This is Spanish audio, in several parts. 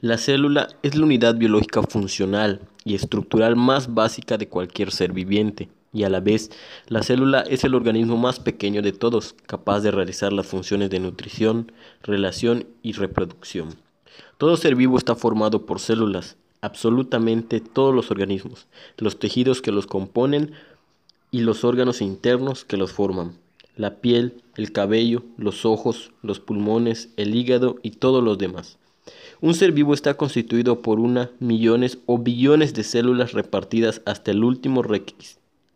La célula es la unidad biológica funcional y estructural más básica de cualquier ser viviente, y a la vez la célula es el organismo más pequeño de todos, capaz de realizar las funciones de nutrición, relación y reproducción. Todo ser vivo está formado por células, absolutamente todos los organismos, los tejidos que los componen y los órganos internos que los forman, la piel, el cabello, los ojos, los pulmones, el hígado y todos los demás. Un ser vivo está constituido por una, millones o billones de células repartidas hasta el último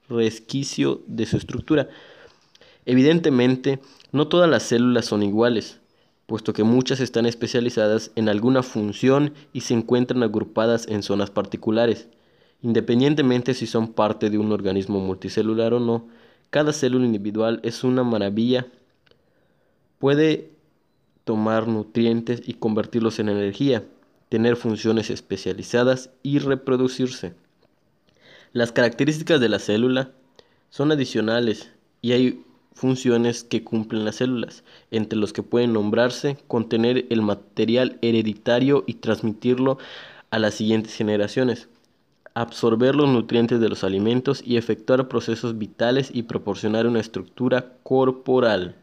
resquicio de su estructura. Evidentemente, no todas las células son iguales, puesto que muchas están especializadas en alguna función y se encuentran agrupadas en zonas particulares. Independientemente si son parte de un organismo multicelular o no, cada célula individual es una maravilla. Puede tomar nutrientes y convertirlos en energía, tener funciones especializadas y reproducirse. Las características de la célula son adicionales y hay funciones que cumplen las células, entre los que pueden nombrarse contener el material hereditario y transmitirlo a las siguientes generaciones, absorber los nutrientes de los alimentos y efectuar procesos vitales y proporcionar una estructura corporal.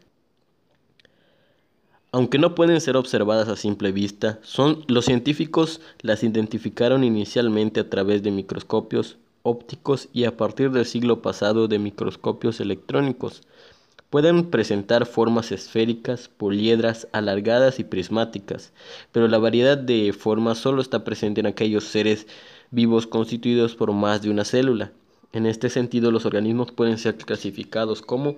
Aunque no pueden ser observadas a simple vista, son, los científicos las identificaron inicialmente a través de microscopios ópticos y a partir del siglo pasado de microscopios electrónicos. Pueden presentar formas esféricas, poliedras, alargadas y prismáticas, pero la variedad de formas solo está presente en aquellos seres vivos constituidos por más de una célula. En este sentido, los organismos pueden ser clasificados como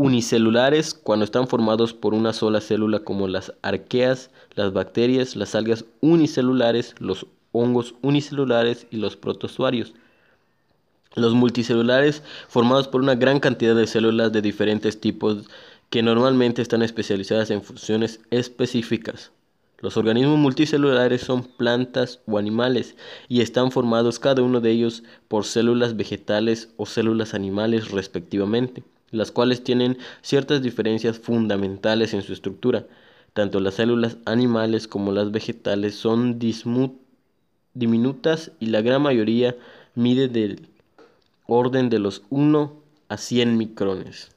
unicelulares cuando están formados por una sola célula como las arqueas, las bacterias, las algas unicelulares, los hongos unicelulares y los protozoarios. Los multicelulares formados por una gran cantidad de células de diferentes tipos que normalmente están especializadas en funciones específicas. Los organismos multicelulares son plantas o animales y están formados cada uno de ellos por células vegetales o células animales respectivamente las cuales tienen ciertas diferencias fundamentales en su estructura. Tanto las células animales como las vegetales son diminutas y la gran mayoría mide del orden de los 1 a 100 micrones.